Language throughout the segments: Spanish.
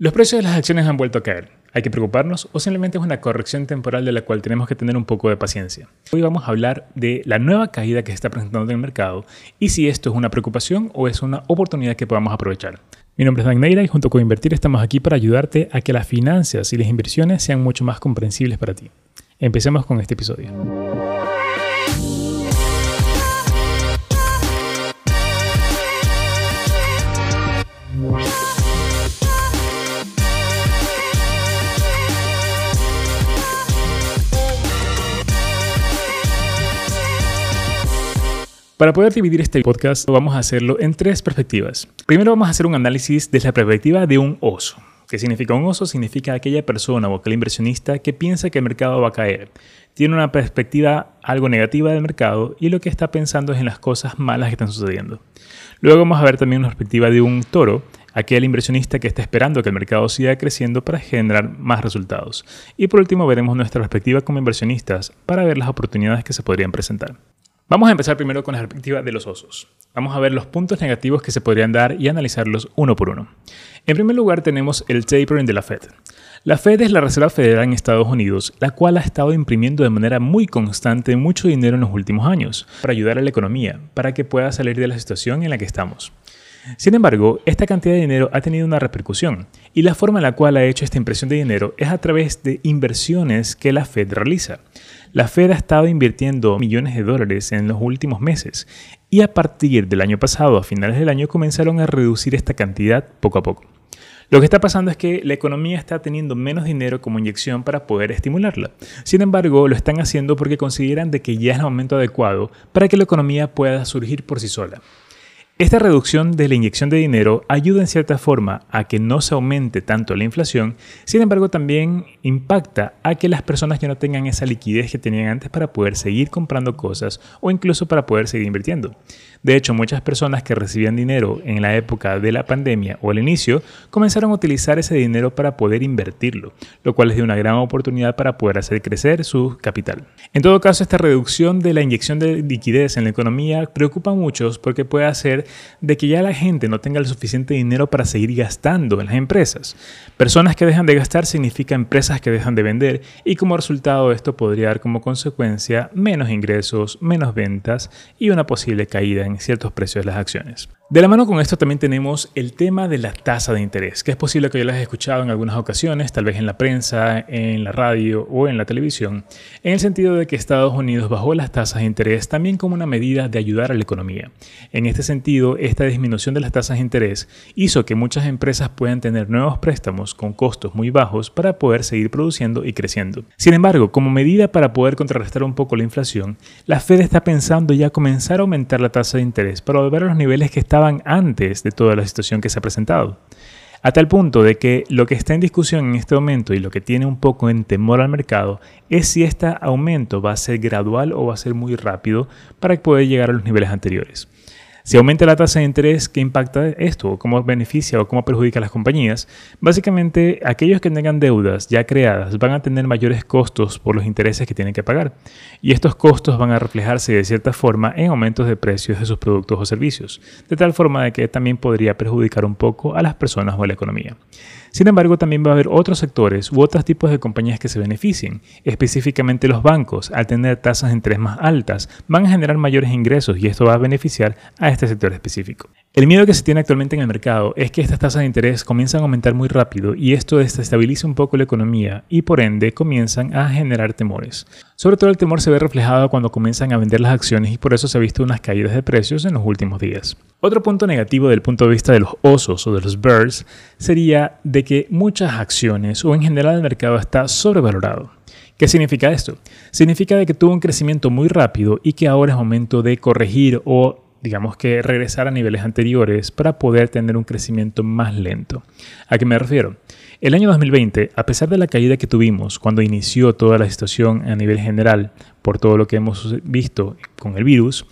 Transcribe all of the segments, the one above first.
Los precios de las acciones han vuelto a caer. ¿Hay que preocuparnos o simplemente es una corrección temporal de la cual tenemos que tener un poco de paciencia? Hoy vamos a hablar de la nueva caída que se está presentando en el mercado y si esto es una preocupación o es una oportunidad que podamos aprovechar. Mi nombre es Dan Neira y junto con Invertir estamos aquí para ayudarte a que las finanzas y las inversiones sean mucho más comprensibles para ti. Empecemos con este episodio. Para poder dividir este podcast vamos a hacerlo en tres perspectivas. Primero vamos a hacer un análisis desde la perspectiva de un oso. ¿Qué significa un oso? Significa aquella persona o aquel inversionista que piensa que el mercado va a caer. Tiene una perspectiva algo negativa del mercado y lo que está pensando es en las cosas malas que están sucediendo. Luego vamos a ver también una perspectiva de un toro, aquel inversionista que está esperando que el mercado siga creciendo para generar más resultados. Y por último veremos nuestra perspectiva como inversionistas para ver las oportunidades que se podrían presentar. Vamos a empezar primero con la perspectiva de los osos. Vamos a ver los puntos negativos que se podrían dar y analizarlos uno por uno. En primer lugar tenemos el tapering de la Fed. La Fed es la Reserva Federal en Estados Unidos, la cual ha estado imprimiendo de manera muy constante mucho dinero en los últimos años para ayudar a la economía, para que pueda salir de la situación en la que estamos. Sin embargo, esta cantidad de dinero ha tenido una repercusión y la forma en la cual ha hecho esta impresión de dinero es a través de inversiones que la Fed realiza. La Fed ha estado invirtiendo millones de dólares en los últimos meses y a partir del año pasado, a finales del año, comenzaron a reducir esta cantidad poco a poco. Lo que está pasando es que la economía está teniendo menos dinero como inyección para poder estimularla. Sin embargo, lo están haciendo porque consideran de que ya es el momento adecuado para que la economía pueda surgir por sí sola. Esta reducción de la inyección de dinero ayuda en cierta forma a que no se aumente tanto la inflación, sin embargo también impacta a que las personas ya no tengan esa liquidez que tenían antes para poder seguir comprando cosas o incluso para poder seguir invirtiendo. De hecho, muchas personas que recibían dinero en la época de la pandemia o al inicio comenzaron a utilizar ese dinero para poder invertirlo, lo cual les dio una gran oportunidad para poder hacer crecer su capital. En todo caso, esta reducción de la inyección de liquidez en la economía preocupa a muchos porque puede hacer de que ya la gente no tenga el suficiente dinero para seguir gastando en las empresas. Personas que dejan de gastar significa empresas que dejan de vender y como resultado esto podría dar como consecuencia menos ingresos, menos ventas y una posible caída en ciertos precios de las acciones. De la mano con esto también tenemos el tema de la tasa de interés, que es posible que yo las haya escuchado en algunas ocasiones, tal vez en la prensa, en la radio o en la televisión, en el sentido de que Estados Unidos bajó las tasas de interés también como una medida de ayudar a la economía. En este sentido, esta disminución de las tasas de interés hizo que muchas empresas puedan tener nuevos préstamos con costos muy bajos para poder seguir produciendo y creciendo. Sin embargo, como medida para poder contrarrestar un poco la inflación, la Fed está pensando ya comenzar a aumentar la tasa de interés para volver a los niveles que antes de toda la situación que se ha presentado. A tal punto de que lo que está en discusión en este momento y lo que tiene un poco en temor al mercado es si este aumento va a ser gradual o va a ser muy rápido para poder llegar a los niveles anteriores. Si aumenta la tasa de interés, ¿qué impacta esto? ¿Cómo beneficia o cómo perjudica a las compañías? Básicamente, aquellos que tengan deudas ya creadas van a tener mayores costos por los intereses que tienen que pagar. Y estos costos van a reflejarse de cierta forma en aumentos de precios de sus productos o servicios, de tal forma de que también podría perjudicar un poco a las personas o a la economía. Sin embargo, también va a haber otros sectores u otros tipos de compañías que se beneficien. Específicamente los bancos, al tener tasas de interés más altas, van a generar mayores ingresos y esto va a beneficiar a este sector específico. El miedo que se tiene actualmente en el mercado es que estas tasas de interés comienzan a aumentar muy rápido y esto desestabiliza un poco la economía y por ende comienzan a generar temores. Sobre todo el temor se ve reflejado cuando comienzan a vender las acciones y por eso se ha visto unas caídas de precios en los últimos días. Otro punto negativo del punto de vista de los osos o de los birds sería de que muchas acciones o en general el mercado está sobrevalorado. ¿Qué significa esto? Significa de que tuvo un crecimiento muy rápido y que ahora es momento de corregir o digamos que regresar a niveles anteriores para poder tener un crecimiento más lento. ¿A qué me refiero? El año 2020, a pesar de la caída que tuvimos cuando inició toda la situación a nivel general por todo lo que hemos visto con el virus,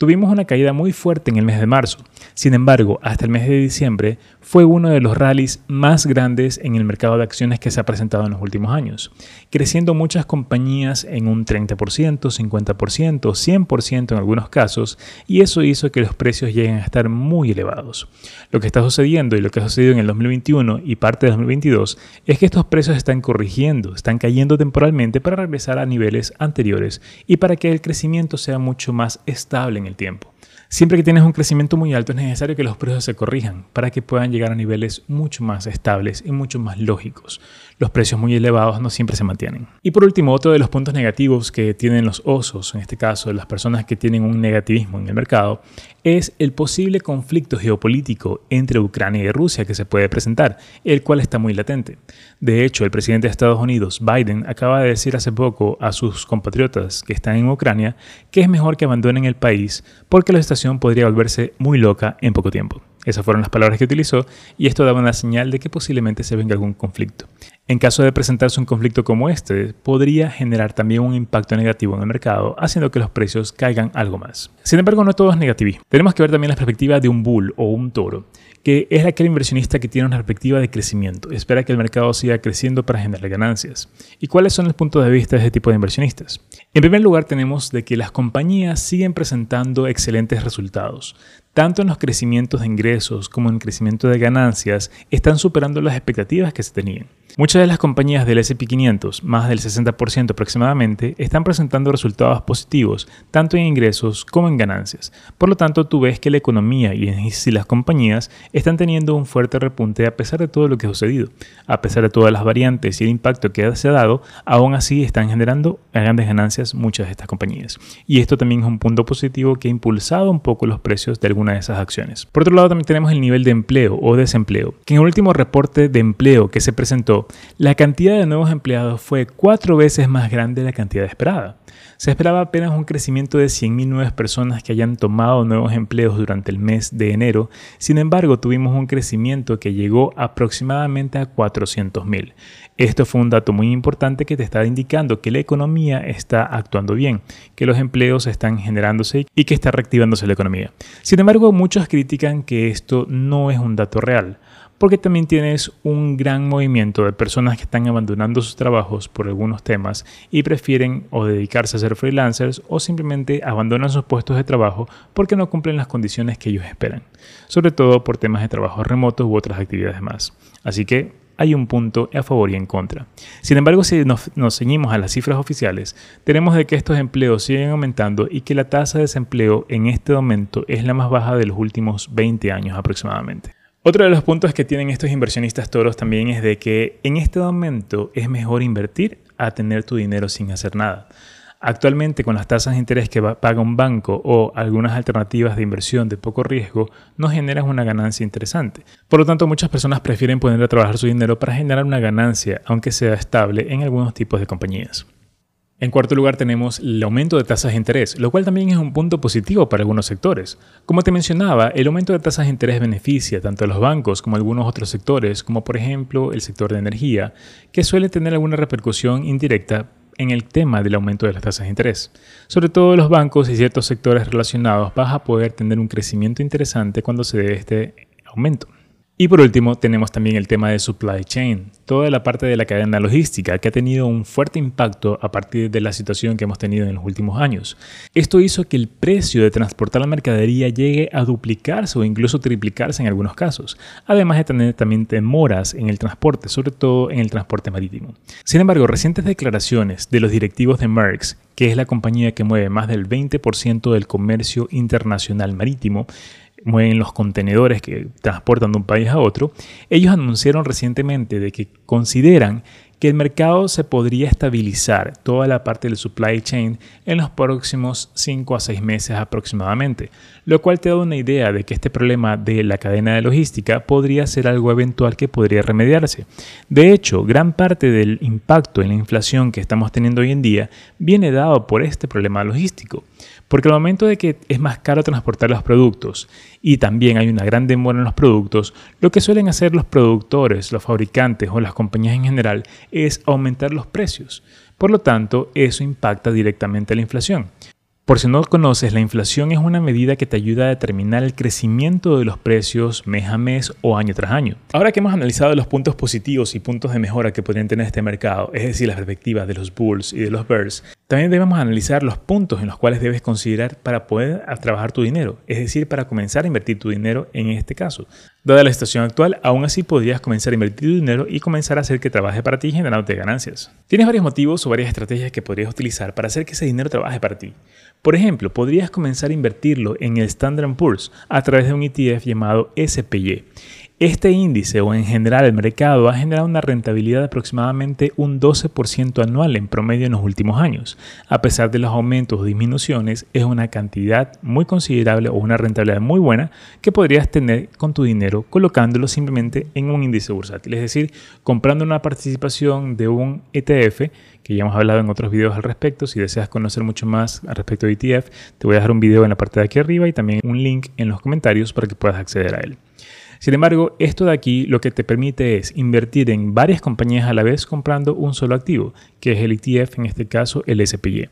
Tuvimos una caída muy fuerte en el mes de marzo. Sin embargo, hasta el mes de diciembre fue uno de los rallies más grandes en el mercado de acciones que se ha presentado en los últimos años, creciendo muchas compañías en un 30%, 50%, 100% en algunos casos, y eso hizo que los precios lleguen a estar muy elevados. Lo que está sucediendo y lo que ha sucedido en el 2021 y parte de 2022 es que estos precios están corrigiendo, están cayendo temporalmente para regresar a niveles anteriores y para que el crecimiento sea mucho más estable en tiempo. Siempre que tienes un crecimiento muy alto es necesario que los precios se corrijan para que puedan llegar a niveles mucho más estables y mucho más lógicos. Los precios muy elevados no siempre se mantienen. Y por último, otro de los puntos negativos que tienen los osos, en este caso las personas que tienen un negativismo en el mercado, es el posible conflicto geopolítico entre Ucrania y Rusia que se puede presentar, el cual está muy latente. De hecho, el presidente de Estados Unidos, Biden, acaba de decir hace poco a sus compatriotas que están en Ucrania que es mejor que abandonen el país porque la situación podría volverse muy loca en poco tiempo. Esas fueron las palabras que utilizó y esto daba una señal de que posiblemente se venga algún conflicto. En caso de presentarse un conflicto como este, podría generar también un impacto negativo en el mercado, haciendo que los precios caigan algo más. Sin embargo, no todo es negativismo. Tenemos que ver también la perspectiva de un bull o un toro, que es aquel inversionista que tiene una perspectiva de crecimiento, espera que el mercado siga creciendo para generar ganancias. ¿Y cuáles son los puntos de vista de este tipo de inversionistas? En primer lugar, tenemos de que las compañías siguen presentando excelentes resultados. Tanto en los crecimientos de ingresos como en el crecimiento de ganancias están superando las expectativas que se tenían. Muchas de las compañías del SP500, más del 60% aproximadamente, están presentando resultados positivos, tanto en ingresos como en ganancias. Por lo tanto, tú ves que la economía y las compañías están teniendo un fuerte repunte a pesar de todo lo que ha sucedido. A pesar de todas las variantes y el impacto que se ha dado, aún así están generando grandes ganancias muchas de estas compañías. Y esto también es un punto positivo que ha impulsado un poco los precios de algunas de esas acciones. Por otro lado, también tenemos el nivel de empleo o desempleo, que en el último reporte de empleo que se presentó, la cantidad de nuevos empleados fue cuatro veces más grande de la cantidad esperada. Se esperaba apenas un crecimiento de 100.000 nuevas personas que hayan tomado nuevos empleos durante el mes de enero, sin embargo tuvimos un crecimiento que llegó aproximadamente a 400.000. Esto fue un dato muy importante que te está indicando que la economía está actuando bien, que los empleos están generándose y que está reactivándose la economía. Sin embargo, muchos critican que esto no es un dato real porque también tienes un gran movimiento de personas que están abandonando sus trabajos por algunos temas y prefieren o dedicarse a ser freelancers o simplemente abandonan sus puestos de trabajo porque no cumplen las condiciones que ellos esperan, sobre todo por temas de trabajo remotos u otras actividades más. Así que hay un punto a favor y en contra. Sin embargo, si nos, nos, ceñimos a las cifras oficiales, tenemos de que estos empleos siguen aumentando y que la tasa de desempleo en este momento es la más baja de los últimos 20 años aproximadamente. Otro de los puntos que tienen estos inversionistas toros también es de que en este momento es mejor invertir a tener tu dinero sin hacer nada. Actualmente con las tasas de interés que paga un banco o algunas alternativas de inversión de poco riesgo no generan una ganancia interesante. Por lo tanto, muchas personas prefieren poner a trabajar su dinero para generar una ganancia, aunque sea estable en algunos tipos de compañías. En cuarto lugar tenemos el aumento de tasas de interés, lo cual también es un punto positivo para algunos sectores. Como te mencionaba, el aumento de tasas de interés beneficia tanto a los bancos como a algunos otros sectores, como por ejemplo el sector de energía, que suele tener alguna repercusión indirecta en el tema del aumento de las tasas de interés. Sobre todo los bancos y ciertos sectores relacionados vas a poder tener un crecimiento interesante cuando se dé este aumento. Y por último, tenemos también el tema de supply chain, toda la parte de la cadena logística que ha tenido un fuerte impacto a partir de la situación que hemos tenido en los últimos años. Esto hizo que el precio de transportar la mercadería llegue a duplicarse o incluso triplicarse en algunos casos, además de tener también demoras en el transporte, sobre todo en el transporte marítimo. Sin embargo, recientes declaraciones de los directivos de Merckx que es la compañía que mueve más del 20% del comercio internacional marítimo, mueven los contenedores que transportan de un país a otro, ellos anunciaron recientemente de que consideran que el mercado se podría estabilizar toda la parte del supply chain en los próximos 5 a 6 meses aproximadamente, lo cual te da una idea de que este problema de la cadena de logística podría ser algo eventual que podría remediarse. De hecho, gran parte del impacto en la inflación que estamos teniendo hoy en día viene dado por este problema logístico. Porque al momento de que es más caro transportar los productos y también hay una gran demora en los productos, lo que suelen hacer los productores, los fabricantes o las compañías en general es aumentar los precios. Por lo tanto, eso impacta directamente a la inflación. Por si no conoces, la inflación es una medida que te ayuda a determinar el crecimiento de los precios mes a mes o año tras año. Ahora que hemos analizado los puntos positivos y puntos de mejora que podrían tener este mercado, es decir, las perspectivas de los bulls y de los bears, también debemos analizar los puntos en los cuales debes considerar para poder trabajar tu dinero, es decir, para comenzar a invertir tu dinero en este caso. Dada la situación actual, aún así podrías comenzar a invertir tu dinero y comenzar a hacer que trabaje para ti generándote ganancias. Tienes varios motivos o varias estrategias que podrías utilizar para hacer que ese dinero trabaje para ti. Por ejemplo, podrías comenzar a invertirlo en el Standard Poor's a través de un ETF llamado SPY. Este índice o en general el mercado ha generado una rentabilidad de aproximadamente un 12% anual en promedio en los últimos años. A pesar de los aumentos o disminuciones, es una cantidad muy considerable o una rentabilidad muy buena que podrías tener con tu dinero colocándolo simplemente en un índice bursátil. Es decir, comprando una participación de un ETF, que ya hemos hablado en otros videos al respecto. Si deseas conocer mucho más al respecto de ETF, te voy a dejar un video en la parte de aquí arriba y también un link en los comentarios para que puedas acceder a él. Sin embargo, esto de aquí lo que te permite es invertir en varias compañías a la vez comprando un solo activo, que es el ETF, en este caso el SPY.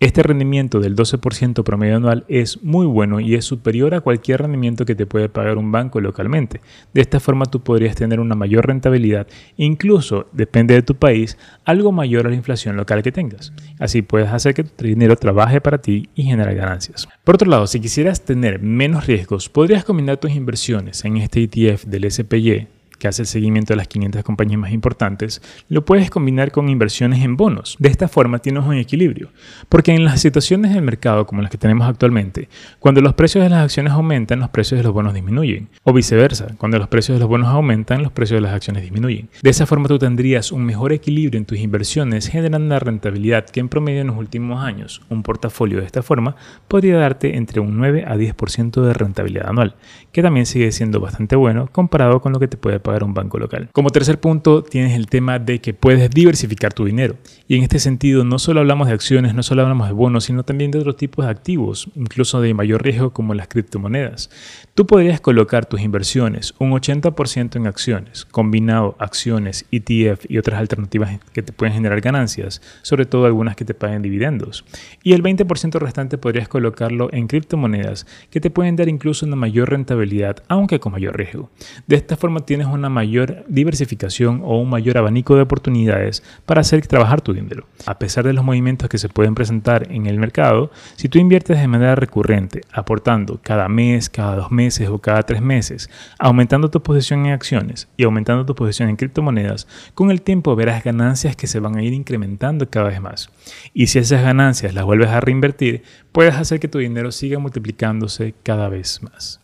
Este rendimiento del 12% promedio anual es muy bueno y es superior a cualquier rendimiento que te puede pagar un banco localmente. De esta forma tú podrías tener una mayor rentabilidad, incluso, depende de tu país, algo mayor a la inflación local que tengas. Así puedes hacer que tu dinero trabaje para ti y generar ganancias. Por otro lado, si quisieras tener menos riesgos, podrías combinar tus inversiones en este ETF del SPY que hace el seguimiento de las 500 compañías más importantes, lo puedes combinar con inversiones en bonos. De esta forma tienes un equilibrio, porque en las situaciones del mercado como las que tenemos actualmente, cuando los precios de las acciones aumentan, los precios de los bonos disminuyen, o viceversa, cuando los precios de los bonos aumentan, los precios de las acciones disminuyen. De esa forma tú tendrías un mejor equilibrio en tus inversiones, generando una rentabilidad que en promedio en los últimos años, un portafolio de esta forma podría darte entre un 9 a 10% de rentabilidad anual, que también sigue siendo bastante bueno comparado con lo que te puede pagar un banco local. Como tercer punto, tienes el tema de que puedes diversificar tu dinero. Y en este sentido, no solo hablamos de acciones, no solo hablamos de bonos, sino también de otros tipos de activos, incluso de mayor riesgo como las criptomonedas. Tú podrías colocar tus inversiones un 80% en acciones, combinado acciones, ETF y otras alternativas que te pueden generar ganancias, sobre todo algunas que te paguen dividendos. Y el 20% restante podrías colocarlo en criptomonedas que te pueden dar incluso una mayor rentabilidad, aunque con mayor riesgo. De esta forma tienes una mayor diversificación o un mayor abanico de oportunidades para hacer trabajar tu dinero. A pesar de los movimientos que se pueden presentar en el mercado, si tú inviertes de manera recurrente, aportando cada mes, cada dos meses, o cada tres meses, aumentando tu posición en acciones y aumentando tu posición en criptomonedas, con el tiempo verás ganancias que se van a ir incrementando cada vez más. Y si esas ganancias las vuelves a reinvertir, puedes hacer que tu dinero siga multiplicándose cada vez más.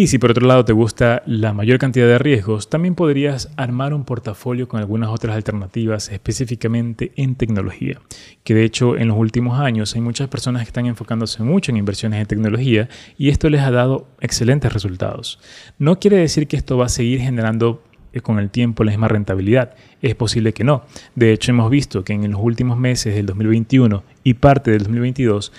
Y si por otro lado te gusta la mayor cantidad de riesgos, también podrías armar un portafolio con algunas otras alternativas específicamente en tecnología. Que de hecho en los últimos años hay muchas personas que están enfocándose mucho en inversiones en tecnología y esto les ha dado excelentes resultados. No quiere decir que esto va a seguir generando eh, con el tiempo la misma rentabilidad. Es posible que no. De hecho, hemos visto que en los últimos meses del 2021 y parte del 2022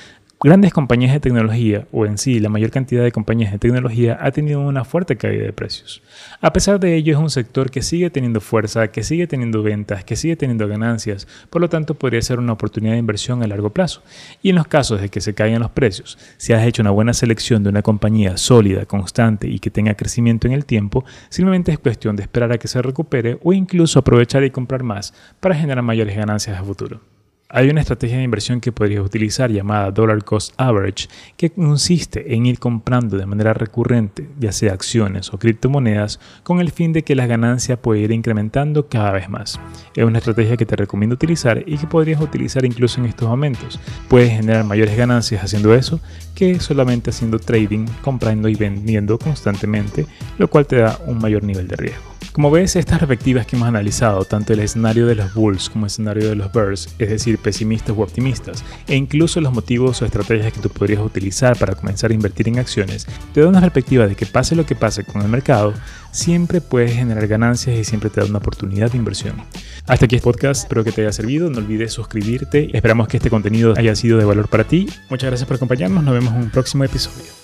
grandes compañías de tecnología, o en sí la mayor cantidad de compañías de tecnología, ha tenido una fuerte caída de precios. A pesar de ello, es un sector que sigue teniendo fuerza, que sigue teniendo ventas, que sigue teniendo ganancias, por lo tanto podría ser una oportunidad de inversión a largo plazo. Y en los casos de que se caigan los precios, si has hecho una buena selección de una compañía sólida, constante y que tenga crecimiento en el tiempo, simplemente es cuestión de esperar a que se recupere o incluso aprovechar y comprar más para generar mayores ganancias a futuro. Hay una estrategia de inversión que podrías utilizar llamada Dollar Cost Average, que consiste en ir comprando de manera recurrente, ya sea acciones o criptomonedas, con el fin de que la ganancia pueda ir incrementando cada vez más. Es una estrategia que te recomiendo utilizar y que podrías utilizar incluso en estos momentos. Puedes generar mayores ganancias haciendo eso que solamente haciendo trading, comprando y vendiendo constantemente, lo cual te da un mayor nivel de riesgo. Como ves, estas perspectivas que hemos analizado, tanto el escenario de los bulls como el escenario de los bears, es decir, pesimistas u optimistas, e incluso los motivos o estrategias que tú podrías utilizar para comenzar a invertir en acciones, te da una perspectiva de que pase lo que pase con el mercado, siempre puedes generar ganancias y siempre te da una oportunidad de inversión. Hasta aquí el podcast, espero que te haya servido, no olvides suscribirte, esperamos que este contenido haya sido de valor para ti. Muchas gracias por acompañarnos, nos vemos en un próximo episodio.